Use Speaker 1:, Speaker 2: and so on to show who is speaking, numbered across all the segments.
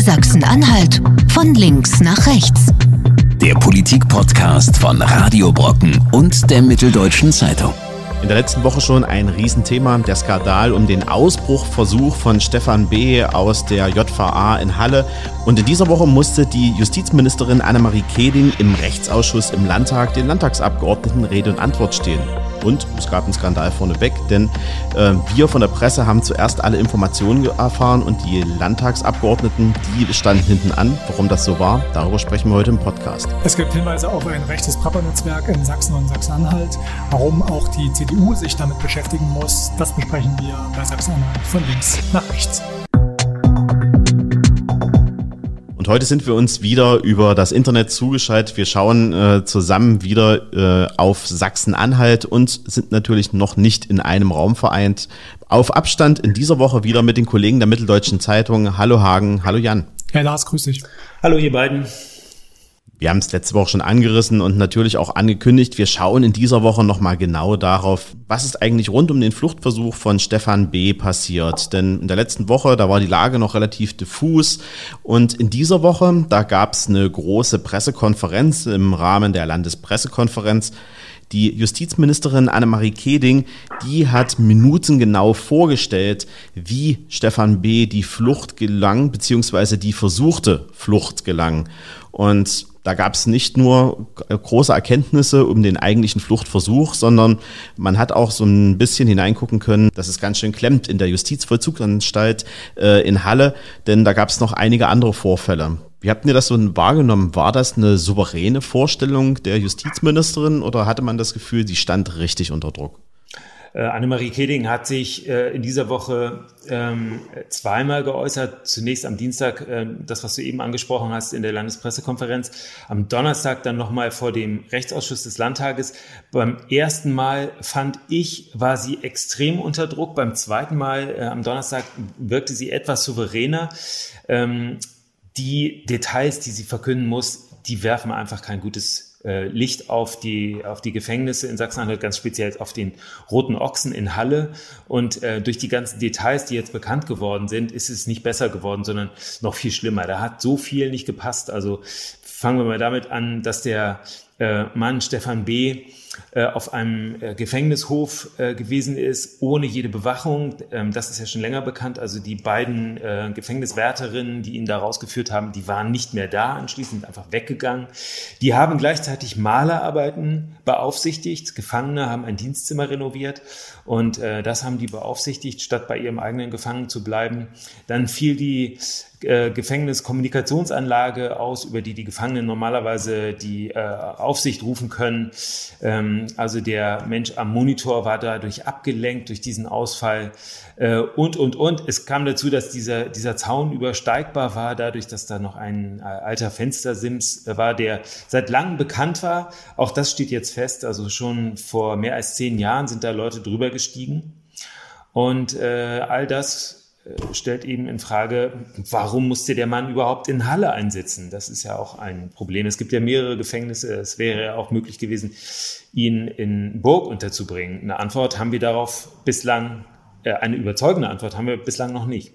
Speaker 1: Sachsen-Anhalt von links nach rechts.
Speaker 2: Der Politik-Podcast von Radio Brocken und der Mitteldeutschen Zeitung.
Speaker 3: In der letzten Woche schon ein Riesenthema, der Skandal um den Ausbruchversuch von Stefan B. aus der JVA in Halle. Und in dieser Woche musste die Justizministerin Annemarie Keding im Rechtsausschuss im Landtag den Landtagsabgeordneten Rede und Antwort stehen. Und es gab einen Skandal vorneweg, denn äh, wir von der Presse haben zuerst alle Informationen erfahren und die Landtagsabgeordneten, die standen hinten an. Warum das so war, darüber sprechen wir heute im Podcast.
Speaker 4: Es gibt Hinweise auf ein rechtes Prepper-Netzwerk in Sachsen und Sachsen-Anhalt. Warum auch die CDU sich damit beschäftigen muss, das besprechen wir bei Sachsen-Anhalt von links nach rechts.
Speaker 3: Heute sind wir uns wieder über das Internet zugeschaltet. Wir schauen äh, zusammen wieder äh, auf Sachsen-Anhalt und sind natürlich noch nicht in einem Raum vereint. Auf Abstand in dieser Woche wieder mit den Kollegen der Mitteldeutschen Zeitung. Hallo Hagen, hallo Jan.
Speaker 4: Herr Lars, grüß dich.
Speaker 5: Hallo ihr beiden.
Speaker 3: Wir haben es letzte Woche schon angerissen und natürlich auch angekündigt. Wir schauen in dieser Woche nochmal genau darauf, was ist eigentlich rund um den Fluchtversuch von Stefan B. passiert. Denn in der letzten Woche, da war die Lage noch relativ diffus. Und in dieser Woche, da gab es eine große Pressekonferenz im Rahmen der Landespressekonferenz. Die Justizministerin Annemarie Keding, die hat minutengenau vorgestellt, wie Stefan B. die Flucht gelang, beziehungsweise die versuchte Flucht gelang. Und da gab es nicht nur große Erkenntnisse um den eigentlichen Fluchtversuch, sondern man hat auch so ein bisschen hineingucken können, dass es ganz schön klemmt in der Justizvollzugsanstalt äh, in Halle, denn da gab es noch einige andere Vorfälle. Wie habt ihr das so wahrgenommen? War das eine souveräne Vorstellung der Justizministerin oder hatte man das Gefühl, sie stand richtig unter Druck?
Speaker 5: Äh, Annemarie Keding hat sich äh, in dieser Woche ähm, zweimal geäußert. Zunächst am Dienstag, äh, das, was du eben angesprochen hast, in der Landespressekonferenz. Am Donnerstag dann nochmal vor dem Rechtsausschuss des Landtages. Beim ersten Mal fand ich, war sie extrem unter Druck. Beim zweiten Mal, äh, am Donnerstag, wirkte sie etwas souveräner. Ähm, die Details, die sie verkünden muss, die werfen einfach kein gutes Licht auf die, auf die Gefängnisse in Sachsen-Anhalt, ganz speziell auf den Roten Ochsen in Halle. Und äh, durch die ganzen Details, die jetzt bekannt geworden sind, ist es nicht besser geworden, sondern noch viel schlimmer. Da hat so viel nicht gepasst. Also fangen wir mal damit an, dass der äh, Mann Stefan B äh, auf einem äh, Gefängnishof äh, gewesen ist, ohne jede Bewachung. Ähm, das ist ja schon länger bekannt. Also die beiden Gefängniswärterinnen, die ihn da rausgeführt haben, die waren nicht mehr da, anschließend einfach weggegangen. Die haben gleichzeitig Malerarbeiten beaufsichtigt. Gefangene haben ein Dienstzimmer renoviert und das haben die beaufsichtigt, statt bei ihrem eigenen Gefangenen zu bleiben. Dann fiel die Gefängniskommunikationsanlage aus, über die die Gefangenen normalerweise die Aufsicht rufen können. Ähm, also der Mensch am Monitor war dadurch abgelenkt durch diesen Ausfall äh, und, und, und. Es kam dazu, dass dieser, dieser Zaun übersteigbar war, dadurch, dass da noch ein äh, alter Fenstersims war, der seit langem bekannt war. Auch das steht jetzt fest. Also schon vor mehr als zehn Jahren sind da Leute drüber gestiegen. Und äh, all das äh, stellt eben in Frage, warum musste der Mann überhaupt in Halle einsitzen? Das ist ja auch ein Problem. Es gibt ja mehrere Gefängnisse. Es wäre ja auch möglich gewesen, ihn in Burg unterzubringen. Eine Antwort haben wir darauf bislang, äh, eine überzeugende Antwort haben wir bislang noch nicht.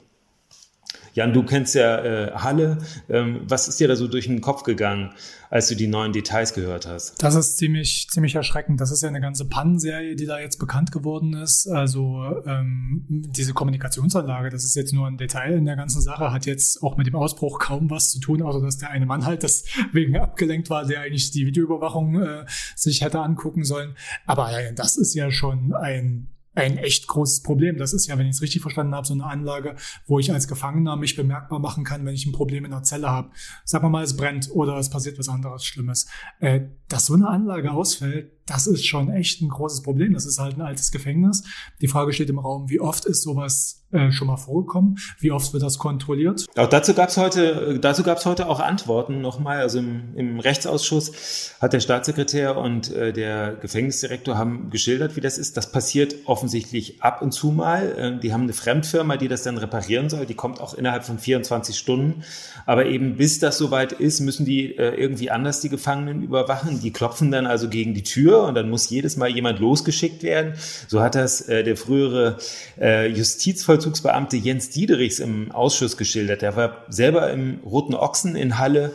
Speaker 5: Jan, du kennst ja äh, Halle. Ähm, was ist dir da so durch den Kopf gegangen, als du die neuen Details gehört hast?
Speaker 4: Das ist ziemlich, ziemlich erschreckend. Das ist ja eine ganze Pannenserie, die da jetzt bekannt geworden ist. Also ähm, diese Kommunikationsanlage, das ist jetzt nur ein Detail in der ganzen Sache, hat jetzt auch mit dem Ausbruch kaum was zu tun, außer dass der eine Mann halt deswegen abgelenkt war, der eigentlich die Videoüberwachung äh, sich hätte angucken sollen. Aber äh, das ist ja schon ein ein echt großes Problem. Das ist ja, wenn ich es richtig verstanden habe, so eine Anlage, wo ich als Gefangener mich bemerkbar machen kann, wenn ich ein Problem in der Zelle habe. Sagen wir mal, es brennt oder es passiert was anderes Schlimmes. Äh, dass so eine Anlage ausfällt, das ist schon echt ein großes Problem. Das ist halt ein altes Gefängnis. Die Frage steht im Raum, wie oft ist sowas äh, schon mal vorgekommen? Wie oft wird das kontrolliert?
Speaker 5: Auch dazu gab es heute, dazu gab es heute auch Antworten nochmal. Also im, im, Rechtsausschuss hat der Staatssekretär und äh, der Gefängnisdirektor haben geschildert, wie das ist. Das passiert offensichtlich ab und zu mal. Äh, die haben eine Fremdfirma, die das dann reparieren soll. Die kommt auch innerhalb von 24 Stunden. Aber eben bis das soweit ist, müssen die äh, irgendwie anders die Gefangenen überwachen. Die klopfen dann also gegen die Tür Tür und dann muss jedes Mal jemand losgeschickt werden. So hat das äh, der frühere äh, Justizvollzugsbeamte Jens Diederichs im Ausschuss geschildert. Der war selber im Roten Ochsen in Halle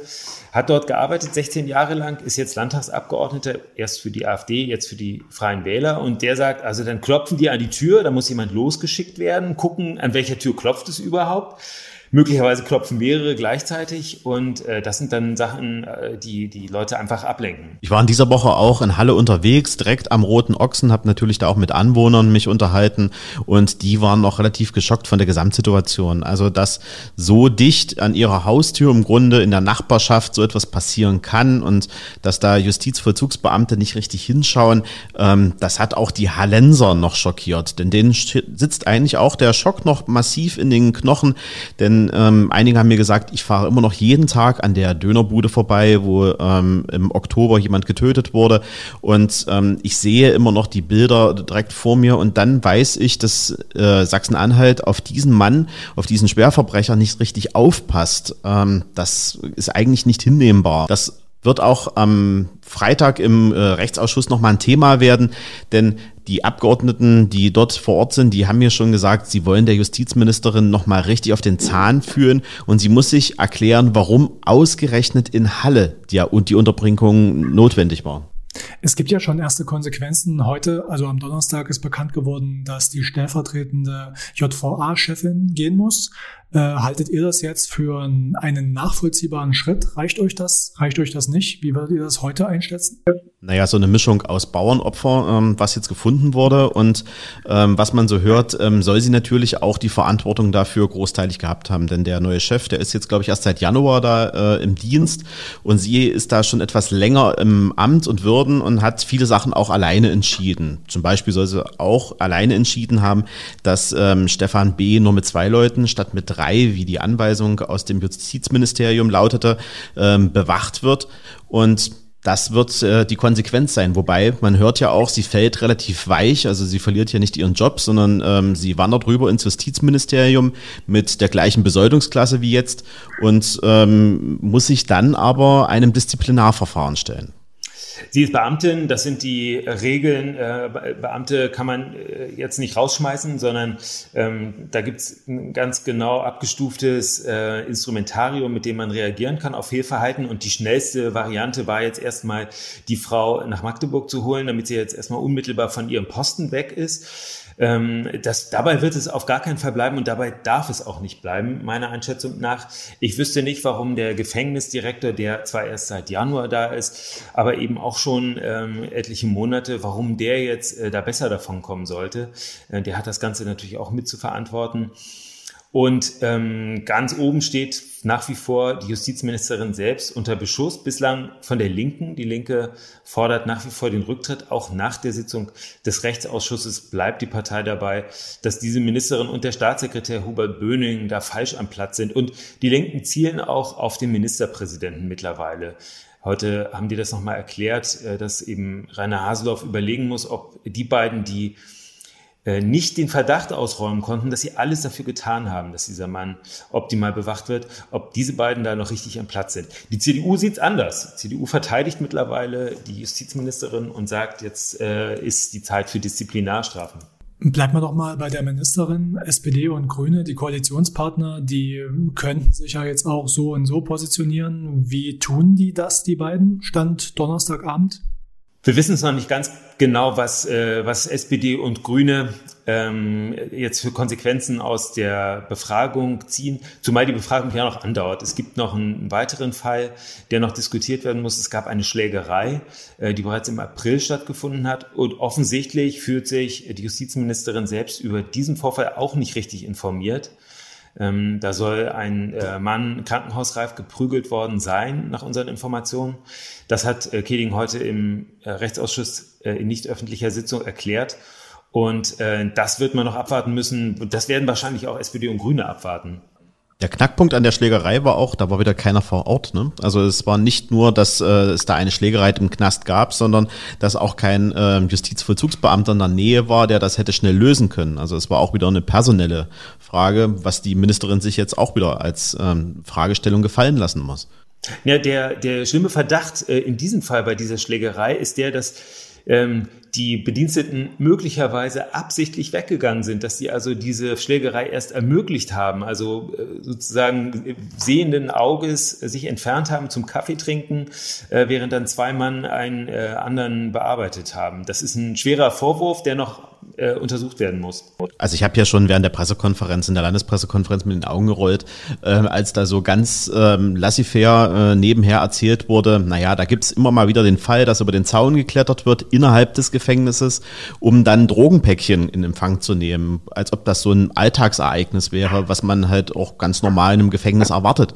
Speaker 5: hat dort gearbeitet, 16 Jahre lang, ist jetzt Landtagsabgeordneter, erst für die AfD, jetzt für die Freien Wähler. Und der sagt, also dann klopfen die an die Tür, da muss jemand losgeschickt werden, gucken, an welcher Tür klopft es überhaupt. Möglicherweise klopfen mehrere gleichzeitig und äh, das sind dann Sachen, äh, die die Leute einfach ablenken.
Speaker 3: Ich war in dieser Woche auch in Halle unterwegs, direkt am Roten Ochsen, habe natürlich da auch mit Anwohnern mich unterhalten und die waren noch relativ geschockt von der Gesamtsituation. Also dass so dicht an ihrer Haustür im Grunde in der Nachbarschaft so etwas passieren kann und dass da Justizvollzugsbeamte nicht richtig hinschauen, ähm, das hat auch die Hallenser noch schockiert, denn denen sitzt eigentlich auch der Schock noch massiv in den Knochen, denn ähm, einige haben mir gesagt, ich fahre immer noch jeden Tag an der Dönerbude vorbei, wo ähm, im Oktober jemand getötet wurde. Und ähm, ich sehe immer noch die Bilder direkt vor mir und dann weiß ich, dass äh, Sachsen-Anhalt auf diesen Mann, auf diesen Schwerverbrecher nicht richtig aufpasst. Ähm, das ist eigentlich nicht hinnehmbar. Das wird auch am Freitag im äh, Rechtsausschuss nochmal ein Thema werden, denn die Abgeordneten, die dort vor Ort sind, die haben mir schon gesagt, sie wollen der Justizministerin nochmal richtig auf den Zahn führen und sie muss sich erklären, warum ausgerechnet in Halle die, die Unterbringung notwendig war.
Speaker 4: Es gibt ja schon erste Konsequenzen. Heute, also am Donnerstag, ist bekannt geworden, dass die stellvertretende JVA-Chefin gehen muss. Äh, haltet ihr das jetzt für einen nachvollziehbaren Schritt? Reicht euch das? Reicht euch das nicht? Wie würdet ihr das heute einschätzen?
Speaker 3: Naja, so eine Mischung aus Bauernopfer, ähm, was jetzt gefunden wurde und ähm, was man so hört, ähm, soll sie natürlich auch die Verantwortung dafür großteilig gehabt haben. Denn der neue Chef, der ist jetzt, glaube ich, erst seit Januar da äh, im Dienst und sie ist da schon etwas länger im Amt und Würden und hat viele Sachen auch alleine entschieden. Zum Beispiel soll sie auch alleine entschieden haben, dass ähm, Stefan B. nur mit zwei Leuten statt mit drei, wie die Anweisung aus dem Justizministerium lautete, ähm, bewacht wird. Und das wird äh, die Konsequenz sein. Wobei man hört ja auch, sie fällt relativ weich. Also sie verliert ja nicht ihren Job, sondern ähm, sie wandert rüber ins Justizministerium mit der gleichen Besoldungsklasse wie jetzt und ähm, muss sich dann aber einem Disziplinarverfahren stellen.
Speaker 5: Sie ist Beamtin, das sind die Regeln. Äh, Beamte kann man äh, jetzt nicht rausschmeißen, sondern ähm, da gibt es ein ganz genau abgestuftes äh, Instrumentarium, mit dem man reagieren kann auf Fehlverhalten. Und die schnellste Variante war jetzt erstmal, die Frau nach Magdeburg zu holen, damit sie jetzt erstmal unmittelbar von ihrem Posten weg ist. Ähm, das, dabei wird es auf gar keinen Fall bleiben und dabei darf es auch nicht bleiben, meiner Einschätzung nach. Ich wüsste nicht, warum der Gefängnisdirektor, der zwar erst seit Januar da ist, aber eben auch schon ähm, etliche Monate, warum der jetzt äh, da besser davon kommen sollte. Äh, der hat das Ganze natürlich auch mit zu verantworten. Und ähm, ganz oben steht nach wie vor die Justizministerin selbst unter Beschuss, bislang von der Linken. Die Linke fordert nach wie vor den Rücktritt. Auch nach der Sitzung des Rechtsausschusses bleibt die Partei dabei, dass diese Ministerin und der Staatssekretär Hubert Böning da falsch am Platz sind. Und die Linken zielen auch auf den Ministerpräsidenten mittlerweile. Heute haben die das nochmal erklärt, äh, dass eben Rainer Haseloff überlegen muss, ob die beiden, die nicht den Verdacht ausräumen konnten, dass sie alles dafür getan haben, dass dieser Mann optimal bewacht wird, ob diese beiden da noch richtig am Platz sind. Die CDU sieht es anders. Die CDU verteidigt mittlerweile die Justizministerin und sagt, jetzt äh, ist die Zeit für Disziplinarstrafen.
Speaker 4: Bleibt man doch mal bei der Ministerin. SPD und Grüne, die Koalitionspartner, die könnten sich ja jetzt auch so und so positionieren. Wie tun die das, die beiden? Stand Donnerstagabend?
Speaker 5: Wir wissen es noch nicht ganz genau, was, äh, was SPD und Grüne ähm, jetzt für Konsequenzen aus der Befragung ziehen, zumal die Befragung ja noch andauert. Es gibt noch einen weiteren Fall, der noch diskutiert werden muss. Es gab eine Schlägerei, äh, die bereits im April stattgefunden hat. Und offensichtlich fühlt sich die Justizministerin selbst über diesen Vorfall auch nicht richtig informiert. Ähm, da soll ein äh, Mann krankenhausreif geprügelt worden sein, nach unseren Informationen. Das hat äh, Keding heute im äh, Rechtsausschuss äh, in nicht öffentlicher Sitzung erklärt. Und äh, das wird man noch abwarten müssen. Das werden wahrscheinlich auch SPD und Grüne abwarten.
Speaker 3: Der Knackpunkt an der Schlägerei war auch, da war wieder keiner vor Ort. Ne? Also es war nicht nur, dass äh, es da eine Schlägerei im Knast gab, sondern dass auch kein äh, Justizvollzugsbeamter in der Nähe war, der das hätte schnell lösen können. Also es war auch wieder eine personelle Frage, was die Ministerin sich jetzt auch wieder als ähm, Fragestellung gefallen lassen muss.
Speaker 5: Ja, der, der schlimme Verdacht äh, in diesem Fall bei dieser Schlägerei ist der, dass ähm, die Bediensteten möglicherweise absichtlich weggegangen sind, dass sie also diese Schlägerei erst ermöglicht haben, also äh, sozusagen sehenden Auges sich entfernt haben zum Kaffee trinken, äh, während dann zwei Mann einen äh, anderen bearbeitet haben. Das ist ein schwerer Vorwurf, der noch äh, untersucht werden muss.
Speaker 3: Also ich habe ja schon während der Pressekonferenz, in der Landespressekonferenz mit den Augen gerollt, äh, als da so ganz ähm, laissez-faire äh, nebenher erzählt wurde, naja, da gibt's immer mal wieder den Fall, dass über den Zaun geklettert wird innerhalb des Gefängnisses, um dann Drogenpäckchen in Empfang zu nehmen, als ob das so ein Alltagsereignis wäre, was man halt auch ganz normal in einem Gefängnis erwartet.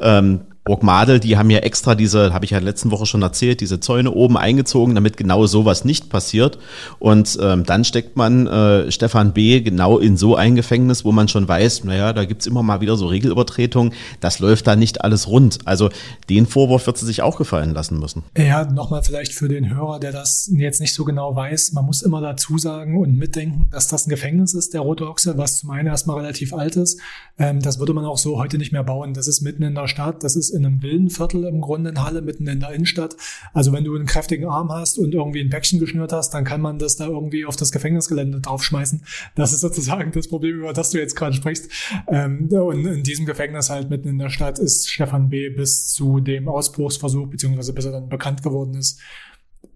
Speaker 3: Ähm, Burgmadel, die haben ja extra diese, habe ich ja letzten Woche schon erzählt, diese Zäune oben eingezogen, damit genau sowas nicht passiert. Und ähm, dann steckt man äh, Stefan B. genau in so ein Gefängnis, wo man schon weiß, naja, da gibt's immer mal wieder so Regelübertretungen. Das läuft da nicht alles rund. Also den Vorwurf wird sie sich auch gefallen lassen müssen.
Speaker 4: Ja, nochmal vielleicht für den Hörer, der das jetzt nicht so genau weiß. Man muss immer dazu sagen und mitdenken, dass das ein Gefängnis ist, der Rote Ochse, was zum einen erstmal relativ alt ist. Ähm, das würde man auch so heute nicht mehr bauen. Das ist mitten in der Stadt, das ist in einem wilden Viertel im Grunde in Halle, mitten in der Innenstadt. Also wenn du einen kräftigen Arm hast und irgendwie ein Päckchen geschnürt hast, dann kann man das da irgendwie auf das Gefängnisgelände draufschmeißen. Das ist sozusagen das Problem, über das du jetzt gerade sprichst. Ähm, und in diesem Gefängnis halt mitten in der Stadt ist Stefan B. bis zu dem Ausbruchsversuch, beziehungsweise bis er dann bekannt geworden ist,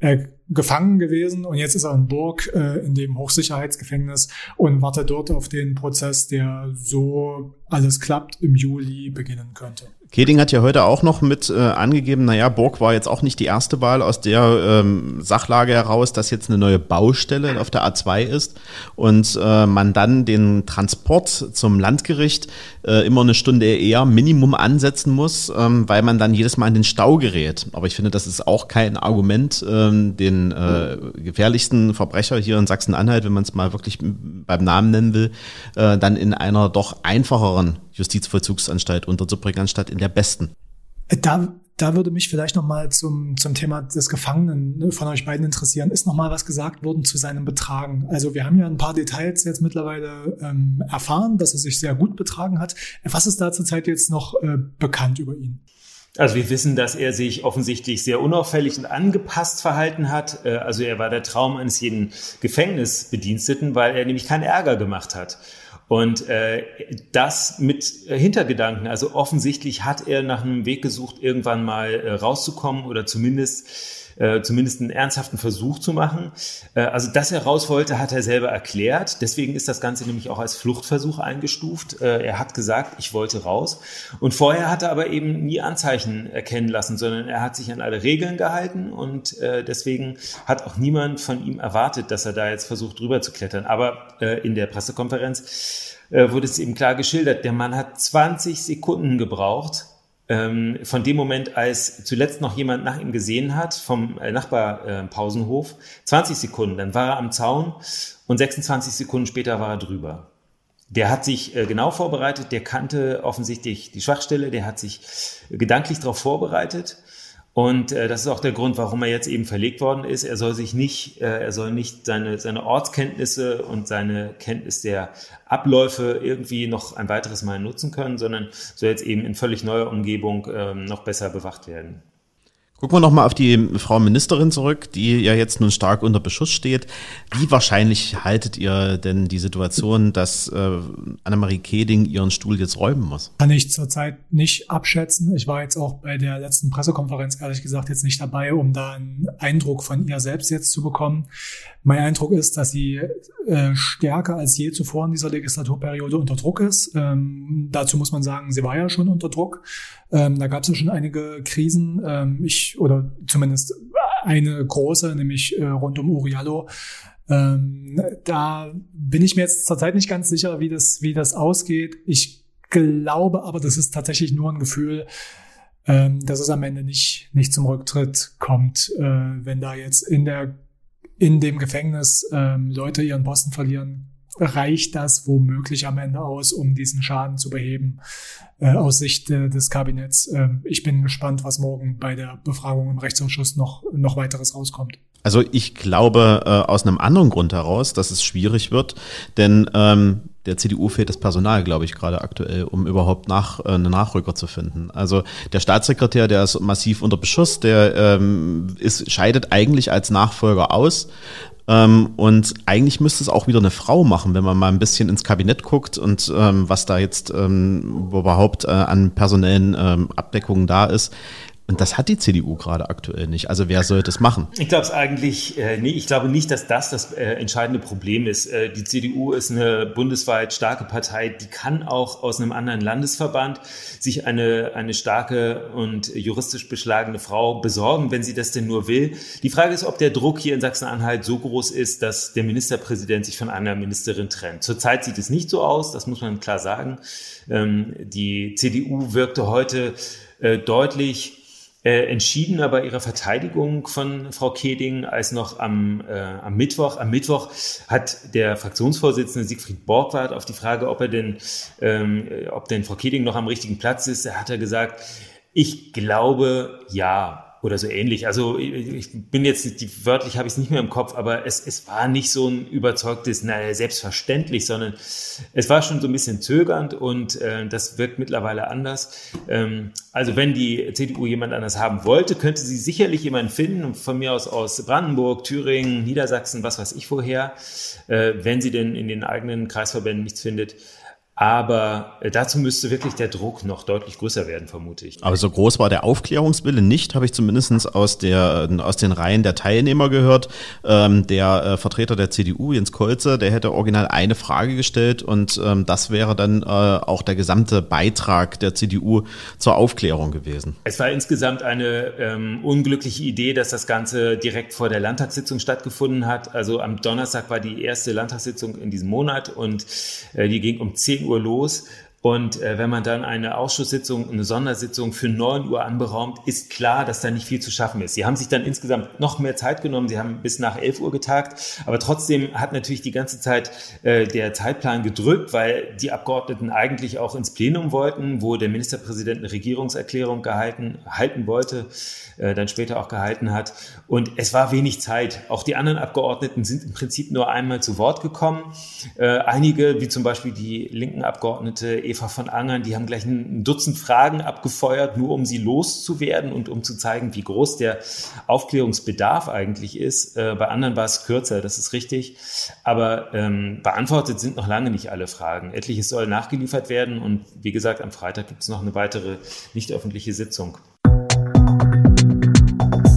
Speaker 4: äh, gefangen gewesen und jetzt ist er in Burg äh, in dem Hochsicherheitsgefängnis und wartet dort auf den Prozess, der so alles klappt im Juli beginnen könnte.
Speaker 3: Keding hat ja heute auch noch mit äh, angegeben, naja, Burg war jetzt auch nicht die erste Wahl aus der ähm, Sachlage heraus, dass jetzt eine neue Baustelle auf der A2 ist und äh, man dann den Transport zum Landgericht äh, immer eine Stunde eher Minimum ansetzen muss, ähm, weil man dann jedes Mal in den Stau gerät. Aber ich finde, das ist auch kein Argument, ähm, den äh, gefährlichsten Verbrecher hier in Sachsen-Anhalt, wenn man es mal wirklich beim Namen nennen will, äh, dann in einer doch einfacheren Justizvollzugsanstalt unterzubringen, anstatt in der besten.
Speaker 4: Da, da würde mich vielleicht nochmal zum, zum Thema des Gefangenen ne, von euch beiden interessieren. Ist nochmal was gesagt worden zu seinem Betragen? Also wir haben ja ein paar Details jetzt mittlerweile ähm, erfahren, dass er sich sehr gut betragen hat. Was ist da zurzeit jetzt noch äh, bekannt über ihn?
Speaker 5: Also wir wissen, dass er sich offensichtlich sehr unauffällig und angepasst verhalten hat. Äh, also er war der Traum eines jeden Gefängnisbediensteten, weil er nämlich keinen Ärger gemacht hat. Und äh, das mit Hintergedanken. Also offensichtlich hat er nach einem Weg gesucht, irgendwann mal äh, rauszukommen oder zumindest äh, zumindest einen ernsthaften Versuch zu machen. Äh, also, dass er raus wollte, hat er selber erklärt. Deswegen ist das Ganze nämlich auch als Fluchtversuch eingestuft. Äh, er hat gesagt, ich wollte raus. Und vorher hat er aber eben nie Anzeichen erkennen lassen, sondern er hat sich an alle Regeln gehalten und äh, deswegen hat auch niemand von ihm erwartet, dass er da jetzt versucht, drüber zu klettern. Aber äh, in der Pressekonferenz äh, wurde es eben klar geschildert, der Mann hat 20 Sekunden gebraucht, ähm, von dem Moment, als zuletzt noch jemand nach ihm gesehen hat, vom äh, Nachbarpausenhof, äh, 20 Sekunden, dann war er am Zaun und 26 Sekunden später war er drüber. Der hat sich äh, genau vorbereitet, der kannte offensichtlich die Schwachstelle, der hat sich gedanklich darauf vorbereitet und äh, das ist auch der Grund, warum er jetzt eben verlegt worden ist. Er soll sich nicht, äh, er soll nicht seine, seine Ortskenntnisse und seine Kenntnis der Abläufe irgendwie noch ein weiteres Mal nutzen können, sondern soll jetzt eben in völlig neuer Umgebung ähm, noch besser bewacht werden.
Speaker 3: Gucken wir nochmal auf die Frau Ministerin zurück, die ja jetzt nun stark unter Beschuss steht. Wie wahrscheinlich haltet ihr denn die Situation, dass äh, Annemarie Keding ihren Stuhl jetzt räumen muss?
Speaker 4: Kann ich zurzeit nicht abschätzen. Ich war jetzt auch bei der letzten Pressekonferenz ehrlich gesagt jetzt nicht dabei, um da einen Eindruck von ihr selbst jetzt zu bekommen. Mein Eindruck ist, dass sie äh, stärker als je zuvor in dieser Legislaturperiode unter Druck ist. Ähm, dazu muss man sagen, sie war ja schon unter Druck. Ähm, da gab es ja schon einige Krisen. Ähm, ich oder zumindest eine große, nämlich äh, rund um Uriallo. Ähm, da bin ich mir jetzt zurzeit nicht ganz sicher, wie das, wie das ausgeht. Ich glaube aber, das ist tatsächlich nur ein Gefühl, ähm, dass es am Ende nicht, nicht zum Rücktritt kommt, äh, wenn da jetzt in der in dem Gefängnis ähm, Leute ihren Posten verlieren, reicht das womöglich am Ende aus, um diesen Schaden zu beheben äh, aus Sicht äh, des Kabinetts. Äh, ich bin gespannt, was morgen bei der Befragung im Rechtsausschuss noch, noch weiteres rauskommt.
Speaker 3: Also ich glaube äh, aus einem anderen Grund heraus, dass es schwierig wird, denn ähm, der CDU fehlt das Personal, glaube ich, gerade aktuell, um überhaupt nach, äh, eine Nachrücker zu finden. Also der Staatssekretär, der ist massiv unter Beschuss, der ähm, ist, scheidet eigentlich als Nachfolger aus. Ähm, und eigentlich müsste es auch wieder eine Frau machen, wenn man mal ein bisschen ins Kabinett guckt und ähm, was da jetzt ähm, überhaupt äh, an personellen Abdeckungen da ist. Und das hat die CDU gerade aktuell nicht. Also wer soll das machen?
Speaker 5: Ich glaube es eigentlich, äh, nee, ich glaube nicht, dass das das äh, entscheidende Problem ist. Äh, die CDU ist eine bundesweit starke Partei, die kann auch aus einem anderen Landesverband sich eine, eine starke und juristisch beschlagene Frau besorgen, wenn sie das denn nur will. Die Frage ist, ob der Druck hier in Sachsen-Anhalt so groß ist, dass der Ministerpräsident sich von einer Ministerin trennt. Zurzeit sieht es nicht so aus, das muss man klar sagen. Ähm, die CDU wirkte heute äh, deutlich äh, entschiedener bei ihrer Verteidigung von Frau Keding als noch am, äh, am Mittwoch. Am Mittwoch hat der Fraktionsvorsitzende Siegfried Borgward auf die Frage, ob er denn, ähm, ob denn Frau Keding noch am richtigen Platz ist, hat er gesagt, ich glaube ja oder so ähnlich. Also ich bin jetzt, die, wörtlich habe ich es nicht mehr im Kopf, aber es, es war nicht so ein überzeugtes, naja, selbstverständlich, sondern es war schon so ein bisschen zögernd und äh, das wirkt mittlerweile anders. Ähm, also wenn die CDU jemand anders haben wollte, könnte sie sicherlich jemanden finden, von mir aus aus Brandenburg, Thüringen, Niedersachsen, was weiß ich woher, äh, wenn sie denn in den eigenen Kreisverbänden nichts findet. Aber äh, dazu müsste wirklich der Druck noch deutlich größer werden, vermute ich.
Speaker 3: Aber so groß war der Aufklärungswille nicht, habe ich zumindest aus, der, aus den Reihen der Teilnehmer gehört. Ähm, der äh, Vertreter der CDU, Jens Kolze, der hätte original eine Frage gestellt und ähm, das wäre dann äh, auch der gesamte Beitrag der CDU zur Aufklärung gewesen.
Speaker 5: Es war insgesamt eine ähm, unglückliche Idee, dass das Ganze direkt vor der Landtagssitzung stattgefunden hat. Also am Donnerstag war die erste Landtagssitzung in diesem Monat und äh, die ging um 10 Uhr Uhr los. Und äh, wenn man dann eine Ausschusssitzung, eine Sondersitzung für 9 Uhr anberaumt, ist klar, dass da nicht viel zu schaffen ist. Sie haben sich dann insgesamt noch mehr Zeit genommen. Sie haben bis nach 11 Uhr getagt. Aber trotzdem hat natürlich die ganze Zeit äh, der Zeitplan gedrückt, weil die Abgeordneten eigentlich auch ins Plenum wollten, wo der Ministerpräsident eine Regierungserklärung gehalten, halten wollte, äh, dann später auch gehalten hat. Und es war wenig Zeit. Auch die anderen Abgeordneten sind im Prinzip nur einmal zu Wort gekommen. Äh, einige, wie zum Beispiel die linken Abgeordnete Eva von Angern, die haben gleich ein Dutzend Fragen abgefeuert, nur um sie loszuwerden und um zu zeigen, wie groß der Aufklärungsbedarf eigentlich ist. Äh, bei anderen war es kürzer, das ist richtig. Aber ähm, beantwortet sind noch lange nicht alle Fragen. Etliches soll nachgeliefert werden und wie gesagt, am Freitag gibt es noch eine weitere nicht öffentliche Sitzung.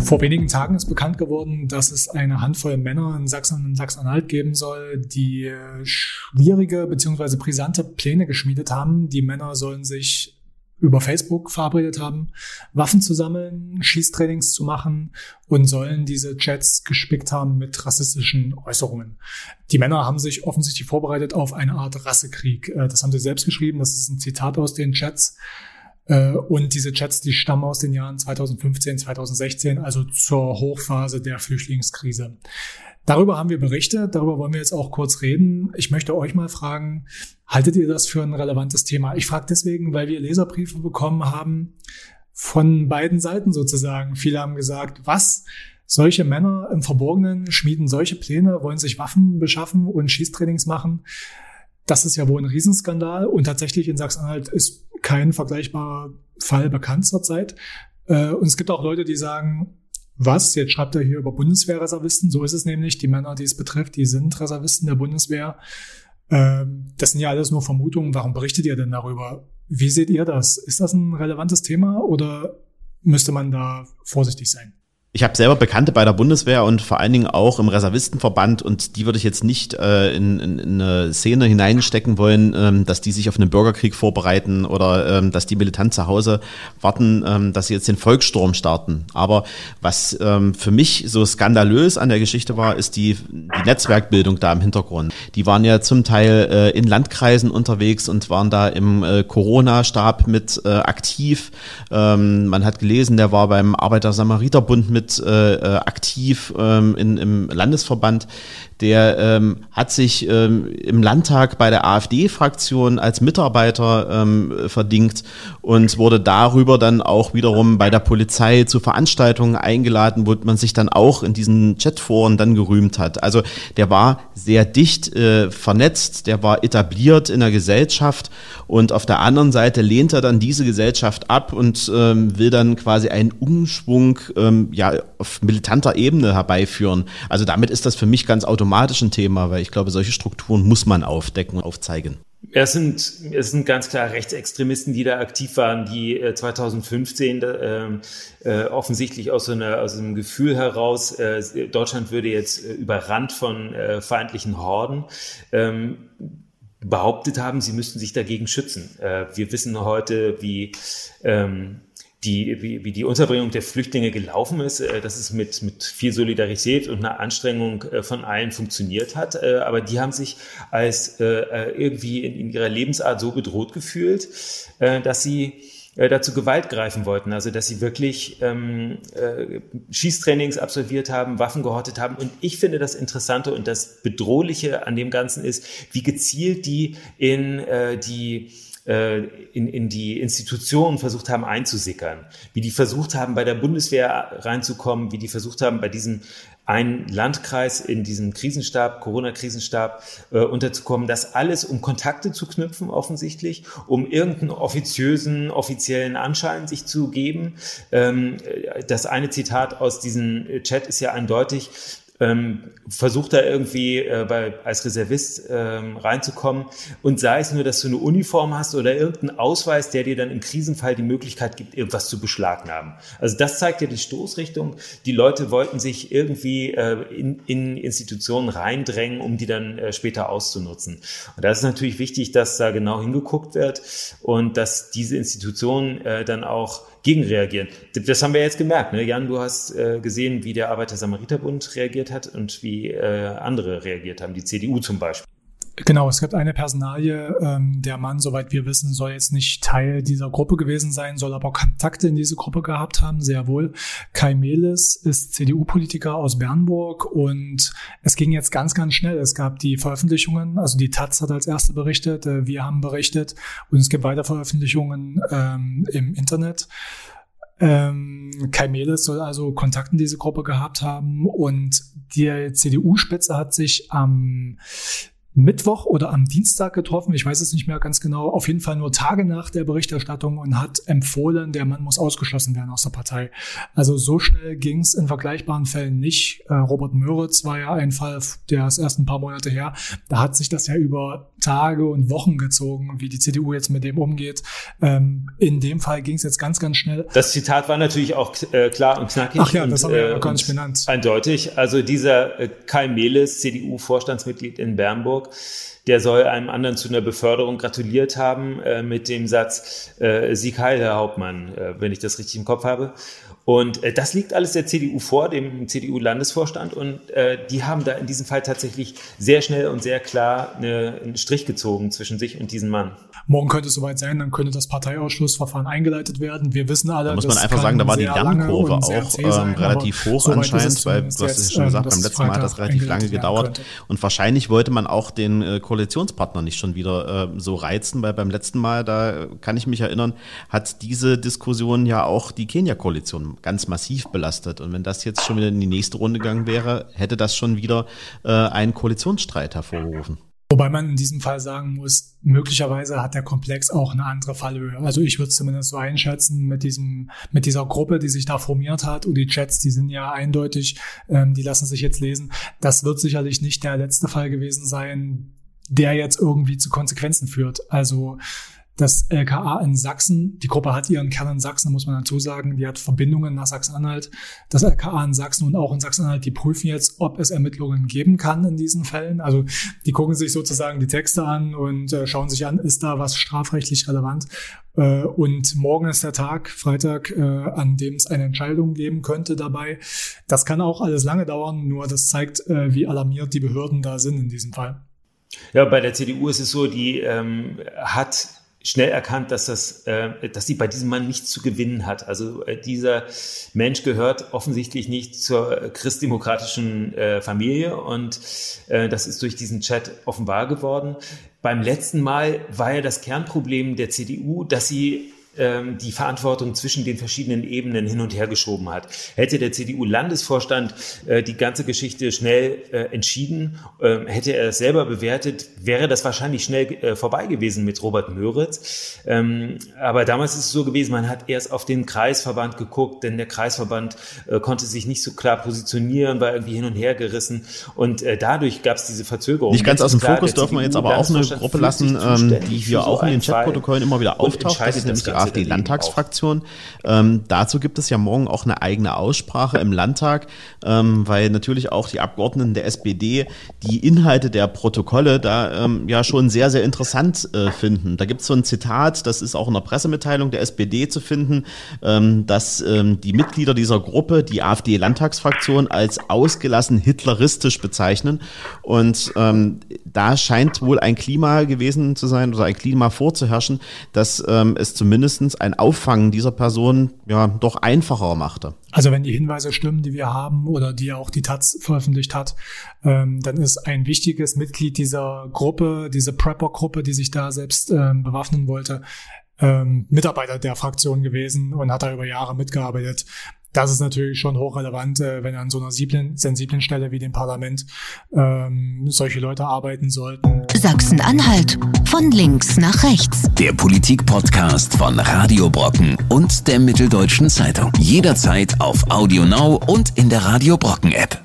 Speaker 4: Vor wenigen Tagen ist bekannt geworden, dass es eine Handvoll Männer in Sachsen und Sachsen-Anhalt geben soll, die äh, schwierige bzw. brisante Pläne geschmiedet haben. Die Männer sollen sich über Facebook verabredet haben, Waffen zu sammeln, Schießtrainings zu machen und sollen diese Chats gespickt haben mit rassistischen Äußerungen. Die Männer haben sich offensichtlich vorbereitet auf eine Art Rassekrieg. Äh, das haben sie selbst geschrieben, das ist ein Zitat aus den Chats. Äh, und diese Chats, die stammen aus den Jahren 2015, 2016, also zur Hochphase der Flüchtlingskrise. Darüber haben wir berichtet, darüber wollen wir jetzt auch kurz reden. Ich möchte euch mal fragen, haltet ihr das für ein relevantes Thema? Ich frage deswegen, weil wir Leserbriefe bekommen haben von beiden Seiten sozusagen. Viele haben gesagt, was? Solche Männer im Verborgenen schmieden solche Pläne, wollen sich Waffen beschaffen und Schießtrainings machen. Das ist ja wohl ein Riesenskandal. Und tatsächlich in Sachsen-Anhalt ist kein vergleichbarer Fall bekannt zurzeit. Äh, und es gibt auch Leute, die sagen, was? Jetzt schreibt er hier über Bundeswehrreservisten. So ist es nämlich. Die Männer, die es betrifft, die sind Reservisten der Bundeswehr. Ähm, das sind ja alles nur Vermutungen. Warum berichtet ihr denn darüber? Wie seht ihr das? Ist das ein relevantes Thema oder müsste man da vorsichtig sein?
Speaker 3: Ich habe selber Bekannte bei der Bundeswehr und vor allen Dingen auch im Reservistenverband und die würde ich jetzt nicht äh, in, in, in eine Szene hineinstecken wollen, ähm, dass die sich auf einen Bürgerkrieg vorbereiten oder ähm, dass die militant zu Hause warten, ähm, dass sie jetzt den Volkssturm starten. Aber was ähm, für mich so skandalös an der Geschichte war, ist die, die Netzwerkbildung da im Hintergrund. Die waren ja zum Teil äh, in Landkreisen unterwegs und waren da im äh, Corona-Stab mit äh, aktiv. Ähm, man hat gelesen, der war beim Arbeiter-Samariter-Bund mit mit äh, äh aktiv ähm, in, im Landesverband der ähm, hat sich ähm, im Landtag bei der AfD-Fraktion als Mitarbeiter ähm, verdingt und wurde darüber dann auch wiederum bei der Polizei zu Veranstaltungen eingeladen, wo man sich dann auch in diesen Chatforen dann gerühmt hat. Also der war sehr dicht äh, vernetzt, der war etabliert in der Gesellschaft und auf der anderen Seite lehnt er dann diese Gesellschaft ab und ähm, will dann quasi einen Umschwung ähm, ja auf militanter Ebene herbeiführen. Also damit ist das für mich ganz automatisch automatisch ein Thema, weil ich glaube, solche Strukturen muss man aufdecken und aufzeigen.
Speaker 5: Es sind, es sind ganz klar Rechtsextremisten, die da aktiv waren, die äh, 2015 äh, äh, offensichtlich aus, so einer, aus einem Gefühl heraus, äh, Deutschland würde jetzt äh, überrannt von äh, feindlichen Horden, ähm, behauptet haben, sie müssten sich dagegen schützen. wir wissen heute, wie ähm, die, wie, wie die Unterbringung der Flüchtlinge gelaufen ist, äh, dass es mit, mit viel Solidarität und einer Anstrengung äh, von allen funktioniert hat. Äh, aber die haben sich als irgendwie in, in ihrer Lebensart so bedroht gefühlt, dass sie dazu Gewalt greifen wollten, also dass sie wirklich ähm, äh, Schießtrainings absolviert haben, Waffen gehortet haben. Und ich finde das Interessante und das Bedrohliche an dem Ganzen ist, wie gezielt die in äh, die in, in die Institutionen versucht haben einzusickern, wie die versucht haben, bei der Bundeswehr reinzukommen, wie die versucht haben, bei diesem einen Landkreis in diesem Krisenstab, Corona-Krisenstab äh, unterzukommen. Das alles, um Kontakte zu knüpfen, offensichtlich, um irgendeinen offiziösen, offiziellen Anschein sich zu geben. Ähm, das eine Zitat aus diesem Chat ist ja eindeutig ähm, versucht da irgendwie äh, bei, als Reservist ähm, reinzukommen und sei es nur, dass du eine Uniform hast oder irgendeinen Ausweis, der dir dann im Krisenfall die Möglichkeit gibt, irgendwas zu beschlagnahmen. Also das zeigt ja die Stoßrichtung. Die Leute wollten sich irgendwie äh, in, in Institutionen reindrängen, um die dann äh, später auszunutzen. Und da ist natürlich wichtig, dass da genau hingeguckt wird und dass diese Institutionen äh, dann auch gegenreagieren. Das haben wir jetzt gemerkt. Ne? Jan, du hast äh, gesehen, wie der Arbeiter-Samariter-Bund reagiert hat und wie äh, andere reagiert haben, die CDU zum Beispiel.
Speaker 4: Genau, es gibt eine Personalie. Ähm, der Mann, soweit wir wissen, soll jetzt nicht Teil dieser Gruppe gewesen sein, soll aber Kontakte in diese Gruppe gehabt haben, sehr wohl. Kai Meles ist CDU-Politiker aus Bernburg und es ging jetzt ganz, ganz schnell. Es gab die Veröffentlichungen, also die Taz hat als erste berichtet, äh, wir haben berichtet und es gibt weiter Veröffentlichungen ähm, im Internet. Ähm, Kai Meles soll also Kontakt in diese Gruppe gehabt haben und die CDU-Spitze hat sich am Mittwoch oder am Dienstag getroffen, ich weiß es nicht mehr ganz genau, auf jeden Fall nur Tage nach der Berichterstattung und hat empfohlen, der Mann muss ausgeschlossen werden aus der Partei. Also so schnell ging es in vergleichbaren Fällen nicht. Äh, Robert Möritz war ja ein Fall, der ist erst ein paar Monate her. Da hat sich das ja über Tage und Wochen gezogen, wie die CDU jetzt mit dem umgeht. Ähm, in dem Fall ging es jetzt ganz, ganz schnell.
Speaker 5: Das Zitat war natürlich auch äh, klar und knackig.
Speaker 4: Ach ja, das
Speaker 5: und,
Speaker 4: haben wir ja äh, gar nicht benannt.
Speaker 5: Eindeutig. Also dieser Kai Mehles, CDU-Vorstandsmitglied in Bernburg, dialog Der soll einem anderen zu einer Beförderung gratuliert haben äh, mit dem Satz, äh, Sieg Heil, Herr Hauptmann, äh, wenn ich das richtig im Kopf habe. Und äh, das liegt alles der CDU vor, dem CDU-Landesvorstand. Und äh, die haben da in diesem Fall tatsächlich sehr schnell und sehr klar eine, einen Strich gezogen zwischen sich und diesem Mann.
Speaker 4: Morgen könnte es soweit sein, dann könnte das Parteiausschlussverfahren eingeleitet werden. Wir wissen alle,
Speaker 3: da muss man einfach sagen, da war die Lernkurve auch ähm, relativ hoch anscheinend, weil du hast es ja schon gesagt, beim letzten Mal hat das relativ lange gedauert. Und wahrscheinlich wollte man auch den äh, Koalitionspartner nicht schon wieder äh, so reizen, weil beim letzten Mal, da kann ich mich erinnern, hat diese Diskussion ja auch die Kenia-Koalition ganz massiv belastet. Und wenn das jetzt schon wieder in die nächste Runde gegangen wäre, hätte das schon wieder äh, einen Koalitionsstreit hervorgerufen.
Speaker 4: Wobei man in diesem Fall sagen muss, möglicherweise hat der Komplex auch eine andere Fallhöhe. Also ich würde es zumindest so einschätzen mit diesem, mit dieser Gruppe, die sich da formiert hat und die Chats, die sind ja eindeutig, ähm, die lassen sich jetzt lesen. Das wird sicherlich nicht der letzte Fall gewesen sein, der jetzt irgendwie zu Konsequenzen führt. Also das LKA in Sachsen, die Gruppe hat ihren Kern in Sachsen, muss man dazu sagen, die hat Verbindungen nach Sachsen-Anhalt. Das LKA in Sachsen und auch in Sachsen-Anhalt, die prüfen jetzt, ob es Ermittlungen geben kann in diesen Fällen. Also die gucken sich sozusagen die Texte an und äh, schauen sich an, ist da was strafrechtlich relevant. Äh, und morgen ist der Tag, Freitag, äh, an dem es eine Entscheidung geben könnte dabei. Das kann auch alles lange dauern, nur das zeigt, äh, wie alarmiert die Behörden da sind in diesem Fall.
Speaker 5: Ja, bei der CDU ist es so, die ähm, hat schnell erkannt, dass das, äh, dass sie bei diesem Mann nichts zu gewinnen hat. Also äh, dieser Mensch gehört offensichtlich nicht zur christdemokratischen äh, Familie und äh, das ist durch diesen Chat offenbar geworden. Beim letzten Mal war ja das Kernproblem der CDU, dass sie ähm, die Verantwortung zwischen den verschiedenen Ebenen hin und her geschoben hat. Hätte der CDU-Landesvorstand äh, die ganze Geschichte schnell äh, entschieden, äh, hätte er es selber bewertet, wäre das wahrscheinlich schnell äh, vorbei gewesen mit Robert Möritz. Ähm, aber damals ist es so gewesen, man hat erst auf den Kreisverband geguckt, denn der Kreisverband äh, konnte sich nicht so klar positionieren, war irgendwie hin und her gerissen und äh, dadurch gab es diese Verzögerung.
Speaker 3: Nicht ganz aus dem klar, Fokus dürfen wir jetzt aber auch eine Gruppe lassen, ähm, die hier auch in den Chatprotokollen immer wieder auftaucht. Das ist nämlich die AfD-Landtagsfraktion. Ähm, dazu gibt es ja morgen auch eine eigene Aussprache im Landtag, ähm, weil natürlich auch die Abgeordneten der SPD die Inhalte der Protokolle da ähm, ja schon sehr, sehr interessant äh, finden. Da gibt es so ein Zitat, das ist auch in der Pressemitteilung der SPD zu finden, ähm, dass ähm, die Mitglieder dieser Gruppe die AfD-Landtagsfraktion als ausgelassen hitleristisch bezeichnen. Und ähm, da scheint wohl ein Klima gewesen zu sein oder ein Klima vorzuherrschen, dass es zumindest ein Auffangen dieser Person ja doch einfacher machte.
Speaker 4: Also wenn die Hinweise stimmen, die wir haben oder die auch die Taz veröffentlicht hat, ähm, dann ist ein wichtiges Mitglied dieser Gruppe, diese Prepper-Gruppe, die sich da selbst ähm, bewaffnen wollte, ähm, Mitarbeiter der Fraktion gewesen und hat da über Jahre mitgearbeitet das ist natürlich schon hochrelevant, äh, wenn an so einer sensiblen, sensiblen Stelle wie dem Parlament ähm, solche Leute arbeiten sollten.
Speaker 1: Sachsen-Anhalt von links nach rechts.
Speaker 2: Der Politik-Podcast von Radio Brocken und der Mitteldeutschen Zeitung. Jederzeit auf Audio Now und in der Radio Brocken App.